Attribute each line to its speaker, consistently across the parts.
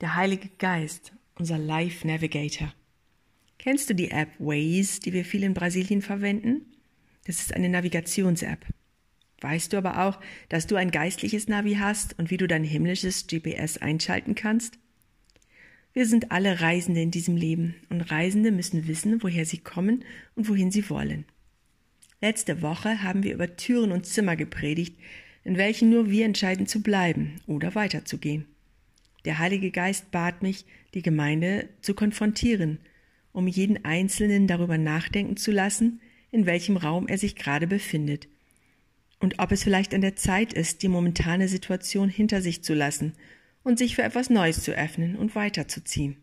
Speaker 1: der Heilige Geist, unser Life Navigator. Kennst du die App Waze, die wir viel in Brasilien verwenden? Das ist eine Navigations-App. Weißt du aber auch, dass du ein geistliches Navi hast und wie du dein himmlisches GPS einschalten kannst? Wir sind alle Reisende in diesem Leben und Reisende müssen wissen, woher sie kommen und wohin sie wollen. Letzte Woche haben wir über Türen und Zimmer gepredigt, in welchen nur wir entscheiden zu bleiben oder weiterzugehen. Der Heilige Geist bat mich, die Gemeinde zu konfrontieren, um jeden Einzelnen darüber nachdenken zu lassen, in welchem Raum er sich gerade befindet und ob es vielleicht an der Zeit ist, die momentane Situation hinter sich zu lassen und sich für etwas Neues zu öffnen und weiterzuziehen.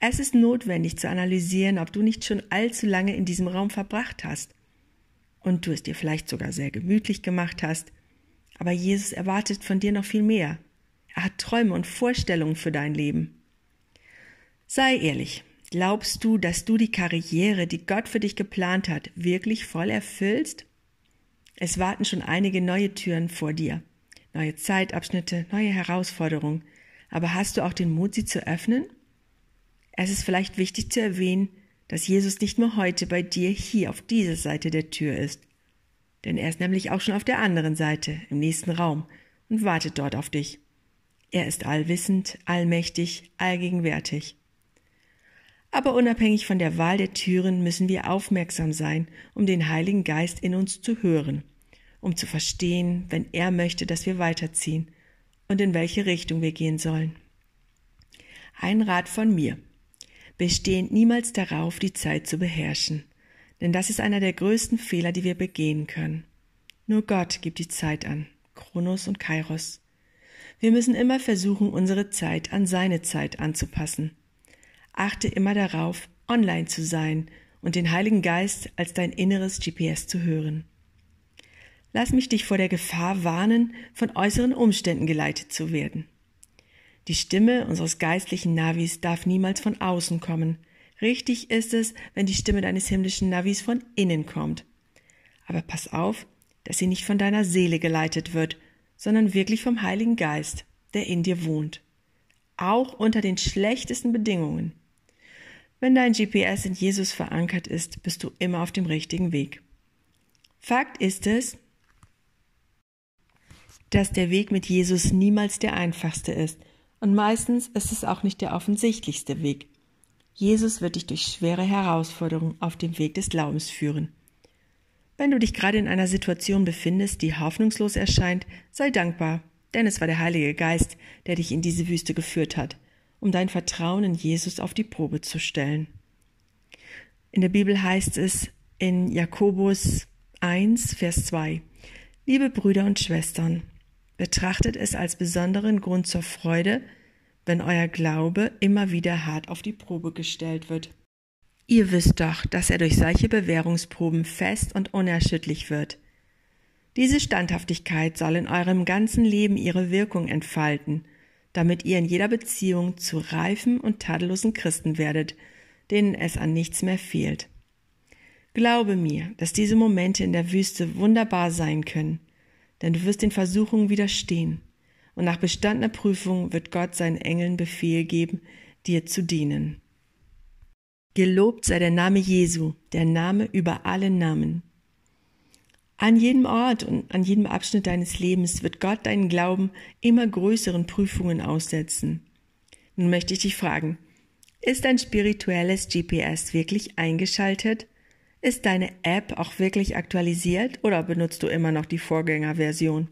Speaker 1: Es ist notwendig zu analysieren, ob du nicht schon allzu lange in diesem Raum verbracht hast und du es dir vielleicht sogar sehr gemütlich gemacht hast, aber Jesus erwartet von dir noch viel mehr. Er hat Träume und Vorstellungen für dein Leben. Sei ehrlich, glaubst du, dass du die Karriere, die Gott für dich geplant hat, wirklich voll erfüllst? Es warten schon einige neue Türen vor dir, neue Zeitabschnitte, neue Herausforderungen. Aber hast du auch den Mut, sie zu öffnen? Es ist vielleicht wichtig zu erwähnen, dass Jesus nicht nur heute bei dir hier auf dieser Seite der Tür ist. Denn er ist nämlich auch schon auf der anderen Seite, im nächsten Raum, und wartet dort auf dich. Er ist allwissend, allmächtig, allgegenwärtig. Aber unabhängig von der Wahl der Türen müssen wir aufmerksam sein, um den Heiligen Geist in uns zu hören, um zu verstehen, wenn er möchte, dass wir weiterziehen und in welche Richtung wir gehen sollen. Ein Rat von mir. Bestehend niemals darauf, die Zeit zu beherrschen, denn das ist einer der größten Fehler, die wir begehen können. Nur Gott gibt die Zeit an, Kronos und Kairos. Wir müssen immer versuchen, unsere Zeit an seine Zeit anzupassen Achte immer darauf, online zu sein und den Heiligen Geist als dein inneres GPS zu hören. Lass mich dich vor der Gefahr warnen, von äußeren Umständen geleitet zu werden. Die Stimme unseres geistlichen Navis darf niemals von außen kommen. Richtig ist es, wenn die Stimme deines himmlischen Navis von innen kommt. Aber pass auf, dass sie nicht von deiner Seele geleitet wird, sondern wirklich vom Heiligen Geist, der in dir wohnt. Auch unter den schlechtesten Bedingungen. Wenn dein GPS in Jesus verankert ist, bist du immer auf dem richtigen Weg. Fakt ist es, dass der Weg mit Jesus niemals der einfachste ist und meistens ist es auch nicht der offensichtlichste Weg. Jesus wird dich durch schwere Herausforderungen auf dem Weg des Glaubens führen. Wenn du dich gerade in einer Situation befindest, die hoffnungslos erscheint, sei dankbar, denn es war der Heilige Geist, der dich in diese Wüste geführt hat um dein Vertrauen in Jesus auf die Probe zu stellen. In der Bibel heißt es in Jakobus 1, Vers 2, Liebe Brüder und Schwestern, betrachtet es als besonderen Grund zur Freude, wenn euer Glaube immer wieder hart auf die Probe gestellt wird. Ihr wisst doch, dass er durch solche Bewährungsproben fest und unerschütterlich wird. Diese Standhaftigkeit soll in eurem ganzen Leben ihre Wirkung entfalten damit ihr in jeder Beziehung zu reifen und tadellosen Christen werdet, denen es an nichts mehr fehlt. Glaube mir, dass diese Momente in der Wüste wunderbar sein können, denn du wirst den Versuchungen widerstehen, und nach bestandener Prüfung wird Gott seinen Engeln Befehl geben, dir zu dienen. Gelobt sei der Name Jesu, der Name über alle Namen. An jedem Ort und an jedem Abschnitt deines Lebens wird Gott deinen Glauben immer größeren Prüfungen aussetzen. Nun möchte ich dich fragen, ist dein spirituelles GPS wirklich eingeschaltet? Ist deine App auch wirklich aktualisiert oder benutzt du immer noch die Vorgängerversion?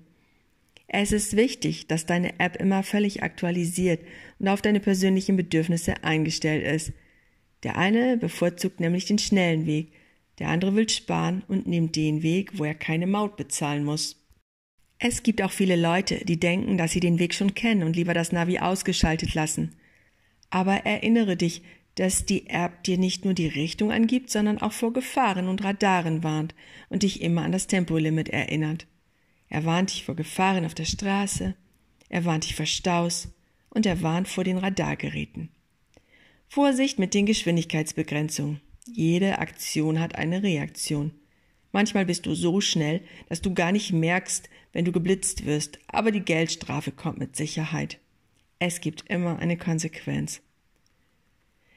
Speaker 1: Es ist wichtig, dass deine App immer völlig aktualisiert und auf deine persönlichen Bedürfnisse eingestellt ist. Der eine bevorzugt nämlich den schnellen Weg, der andere will sparen und nimmt den Weg, wo er keine Maut bezahlen muss. Es gibt auch viele Leute, die denken, dass sie den Weg schon kennen und lieber das Navi ausgeschaltet lassen. Aber erinnere dich, dass die App dir nicht nur die Richtung angibt, sondern auch vor Gefahren und Radaren warnt und dich immer an das Tempolimit erinnert. Er warnt dich vor Gefahren auf der Straße, er warnt dich vor Staus und er warnt vor den Radargeräten. Vorsicht mit den Geschwindigkeitsbegrenzungen. Jede Aktion hat eine Reaktion. Manchmal bist du so schnell, dass du gar nicht merkst, wenn du geblitzt wirst, aber die Geldstrafe kommt mit Sicherheit. Es gibt immer eine Konsequenz.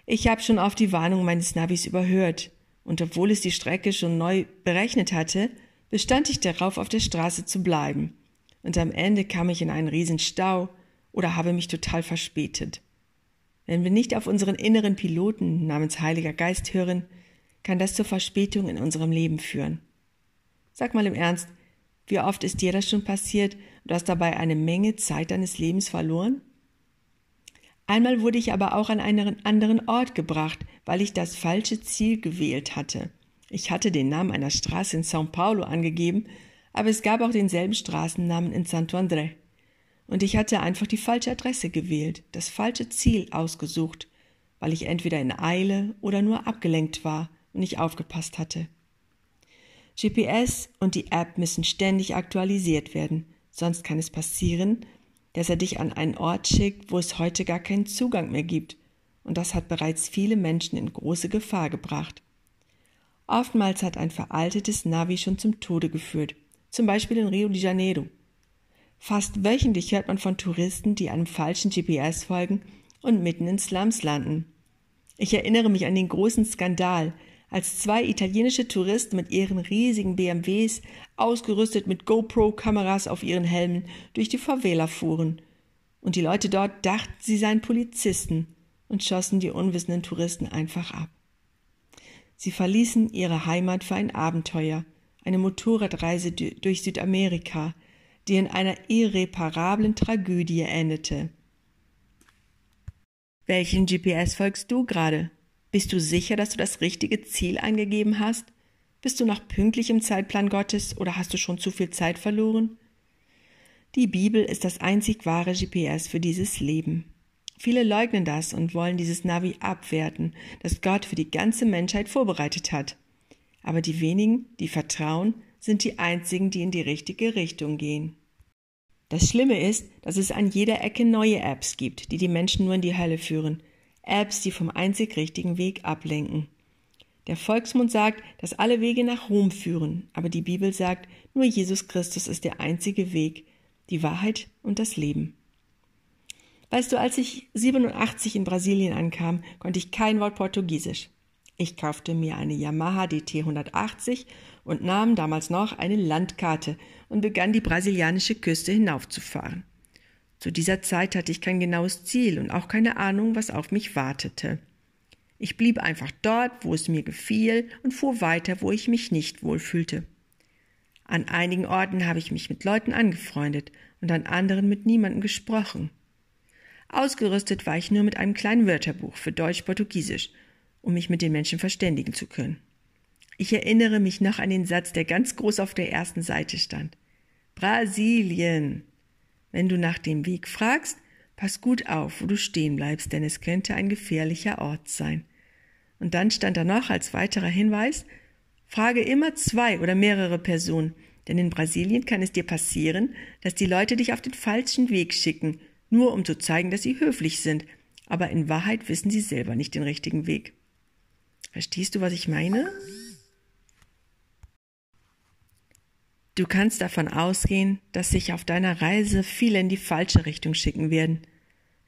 Speaker 1: Ich habe schon oft die Warnung meines Navis überhört, und obwohl es die Strecke schon neu berechnet hatte, bestand ich darauf, auf der Straße zu bleiben. Und am Ende kam ich in einen riesen Stau oder habe mich total verspätet. Wenn wir nicht auf unseren inneren Piloten namens Heiliger Geist hören, kann das zur Verspätung in unserem Leben führen. Sag mal im Ernst, wie oft ist dir das schon passiert und du hast dabei eine Menge Zeit deines Lebens verloren? Einmal wurde ich aber auch an einen anderen Ort gebracht, weil ich das falsche Ziel gewählt hatte. Ich hatte den Namen einer Straße in São Paulo angegeben, aber es gab auch denselben Straßennamen in Santo André. Und ich hatte einfach die falsche Adresse gewählt, das falsche Ziel ausgesucht, weil ich entweder in Eile oder nur abgelenkt war und nicht aufgepasst hatte. GPS und die App müssen ständig aktualisiert werden, sonst kann es passieren, dass er dich an einen Ort schickt, wo es heute gar keinen Zugang mehr gibt, und das hat bereits viele Menschen in große Gefahr gebracht. Oftmals hat ein veraltetes Navi schon zum Tode geführt, zum Beispiel in Rio de Janeiro. Fast wöchentlich hört man von Touristen, die einem falschen GPS folgen und mitten in Slums landen. Ich erinnere mich an den großen Skandal, als zwei italienische Touristen mit ihren riesigen BMWs, ausgerüstet mit GoPro-Kameras auf ihren Helmen, durch die Favela fuhren. Und die Leute dort dachten, sie seien Polizisten und schossen die unwissenden Touristen einfach ab. Sie verließen ihre Heimat für ein Abenteuer, eine Motorradreise durch Südamerika, die in einer irreparablen Tragödie endete. Welchen GPS folgst du gerade? Bist du sicher, dass du das richtige Ziel eingegeben hast? Bist du noch pünktlich im Zeitplan Gottes oder hast du schon zu viel Zeit verloren? Die Bibel ist das einzig wahre GPS für dieses Leben. Viele leugnen das und wollen dieses Navi abwerten, das Gott für die ganze Menschheit vorbereitet hat. Aber die wenigen, die vertrauen, sind die einzigen, die in die richtige Richtung gehen. Das Schlimme ist, dass es an jeder Ecke neue Apps gibt, die die Menschen nur in die Hölle führen. Apps, die vom einzig richtigen Weg ablenken. Der Volksmund sagt, dass alle Wege nach Rom führen, aber die Bibel sagt, nur Jesus Christus ist der einzige Weg, die Wahrheit und das Leben. Weißt du, als ich 87 in Brasilien ankam, konnte ich kein Wort Portugiesisch. Ich kaufte mir eine Yamaha DT 180 und nahm damals noch eine Landkarte und begann die brasilianische Küste hinaufzufahren. Zu dieser Zeit hatte ich kein genaues Ziel und auch keine Ahnung, was auf mich wartete. Ich blieb einfach dort, wo es mir gefiel und fuhr weiter, wo ich mich nicht wohlfühlte. An einigen Orten habe ich mich mit Leuten angefreundet und an anderen mit niemandem gesprochen. Ausgerüstet war ich nur mit einem kleinen Wörterbuch für Deutsch-Portugiesisch um mich mit den Menschen verständigen zu können. Ich erinnere mich noch an den Satz, der ganz groß auf der ersten Seite stand. Brasilien. Wenn du nach dem Weg fragst, pass gut auf, wo du stehen bleibst, denn es könnte ein gefährlicher Ort sein. Und dann stand da noch als weiterer Hinweis, frage immer zwei oder mehrere Personen, denn in Brasilien kann es dir passieren, dass die Leute dich auf den falschen Weg schicken, nur um zu zeigen, dass sie höflich sind, aber in Wahrheit wissen sie selber nicht den richtigen Weg. Verstehst du, was ich meine? Du kannst davon ausgehen, dass sich auf deiner Reise viele in die falsche Richtung schicken werden.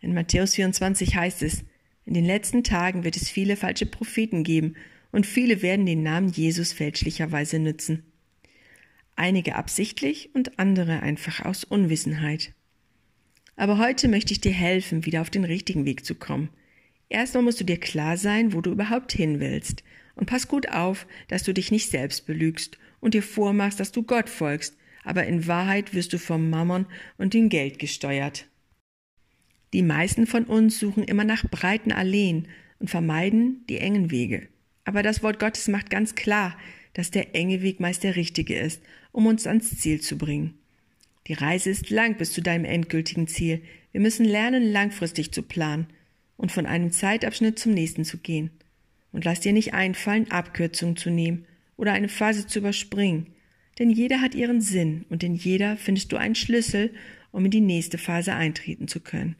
Speaker 1: In Matthäus 24 heißt es, in den letzten Tagen wird es viele falsche Propheten geben und viele werden den Namen Jesus fälschlicherweise nützen. Einige absichtlich und andere einfach aus Unwissenheit. Aber heute möchte ich dir helfen, wieder auf den richtigen Weg zu kommen – Erstmal musst du dir klar sein, wo du überhaupt hin willst. Und pass gut auf, dass du dich nicht selbst belügst und dir vormachst, dass du Gott folgst, aber in Wahrheit wirst du vom Mammon und dem Geld gesteuert. Die meisten von uns suchen immer nach breiten Alleen und vermeiden die engen Wege. Aber das Wort Gottes macht ganz klar, dass der enge Weg meist der richtige ist, um uns ans Ziel zu bringen. Die Reise ist lang bis zu deinem endgültigen Ziel. Wir müssen lernen, langfristig zu planen und von einem Zeitabschnitt zum nächsten zu gehen. Und lass dir nicht einfallen, Abkürzungen zu nehmen oder eine Phase zu überspringen, denn jeder hat ihren Sinn und in jeder findest du einen Schlüssel, um in die nächste Phase eintreten zu können.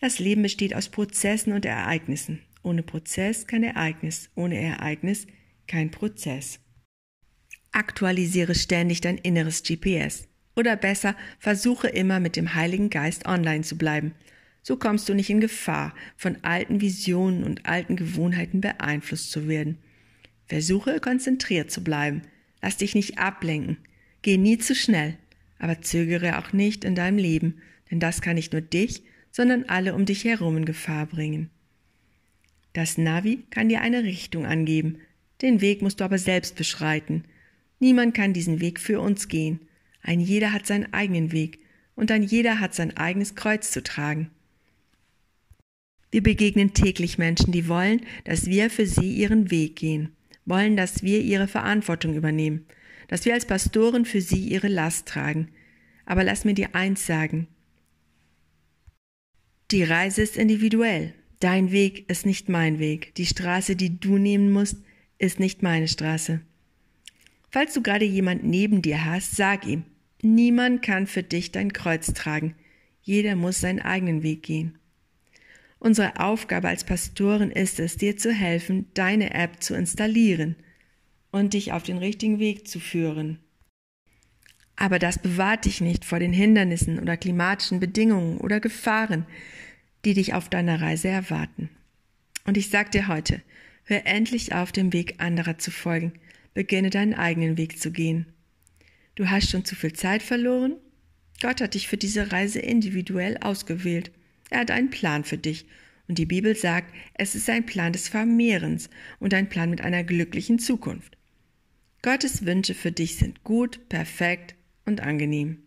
Speaker 1: Das Leben besteht aus Prozessen und Ereignissen. Ohne Prozess kein Ereignis, ohne Ereignis kein Prozess. Aktualisiere ständig dein inneres GPS. Oder besser, versuche immer mit dem Heiligen Geist online zu bleiben – So kommst du nicht in Gefahr, von alten Visionen und alten Gewohnheiten beeinflusst zu werden. Versuche konzentriert zu bleiben. Lass dich nicht ablenken. Geh nie zu schnell, aber zögere auch nicht in deinem Leben, denn das kann nicht nur dich, sondern alle um dich herum in Gefahr bringen. Das Navi kann dir eine Richtung angeben, den Weg musst du aber selbst beschreiten. Niemand kann diesen Weg für uns gehen. Ein jeder hat seinen eigenen Weg und ein jeder hat sein eigenes Kreuz zu tragen. Wir begegnen täglich Menschen, die wollen, dass wir für sie ihren Weg gehen, wollen, dass wir ihre Verantwortung übernehmen, dass wir als Pastoren für sie ihre Last tragen. Aber lass mir dir eins sagen. Die Reise ist individuell. Dein Weg ist nicht mein Weg. Die Straße, die du nehmen musst, ist nicht meine Straße. Falls du gerade jemand neben dir hast, sag ihm, niemand kann für dich dein Kreuz tragen. Jeder muss seinen eigenen Weg gehen. Unsere Aufgabe als Pastoren ist es, dir zu helfen, deine App zu installieren und dich auf den richtigen Weg zu führen. Aber das bewahrt dich nicht vor den Hindernissen oder klimatischen Bedingungen oder Gefahren, die dich auf deiner Reise erwarten. Und ich sag dir heute, hör endlich auf, dem Weg anderer zu folgen, beginne deinen eigenen Weg zu gehen. Du hast schon zu viel Zeit verloren? Gott hat dich für diese Reise individuell ausgewählt. Er hat einen Plan für dich. Und die Bibel sagt, es ist ein Plan des Vermehrens und ein Plan mit einer glücklichen Zukunft. Gottes Wünsche für dich sind gut, perfekt und angenehm.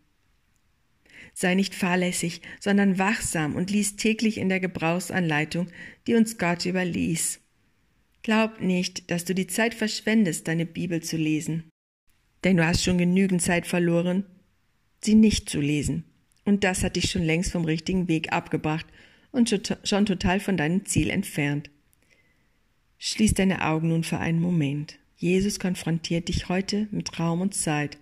Speaker 1: Sei nicht fahrlässig, sondern wachsam und lies täglich in der Gebrauchsanleitung, die uns Gott überließ. Glaub nicht, dass du die Zeit verschwendest, deine Bibel zu lesen. Denn du hast schon genügend Zeit verloren, sie nicht zu lesen. Und das hat dich schon längst vom richtigen Weg abgebracht und schon total von deinem Ziel entfernt. Schließ deine Augen nun für einen Moment. Jesus konfrontiert dich heute mit Raum und Zeit.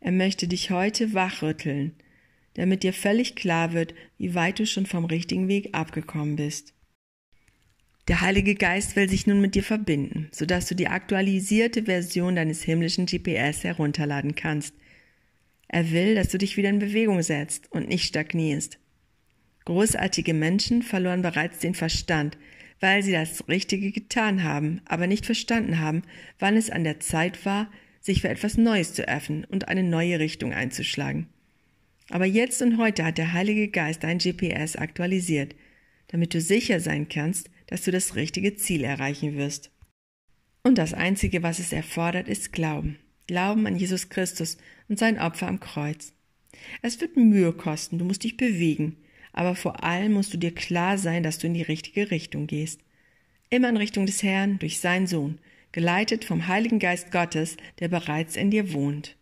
Speaker 1: Er möchte dich heute wachrütteln, damit dir völlig klar wird, wie weit du schon vom richtigen Weg abgekommen bist. Der Heilige Geist will sich nun mit dir verbinden, sodass du die aktualisierte Version deines himmlischen GPS herunterladen kannst. Er will, dass du dich wieder in Bewegung setzt und nicht stagnierst. Großartige Menschen verloren bereits den Verstand, weil sie das Richtige getan haben, aber nicht verstanden haben, wann es an der Zeit war, sich für etwas Neues zu öffnen und eine neue Richtung einzuschlagen. Aber jetzt und heute hat der Heilige Geist dein GPS aktualisiert, damit du sicher sein kannst, dass du das richtige Ziel erreichen wirst. Und das Einzige, was es erfordert, ist Glauben. Glauben an Jesus Christus und sein Opfer am Kreuz. Es wird Mühe kosten, du musst dich bewegen, aber vor allem musst du dir klar sein, dass du in die richtige Richtung gehst. Immer in Richtung des Herrn durch seinen Sohn, geleitet vom Heiligen Geist Gottes, der bereits in dir wohnt.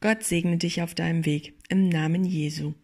Speaker 1: Gott segne dich auf deinem Weg im Namen Jesu.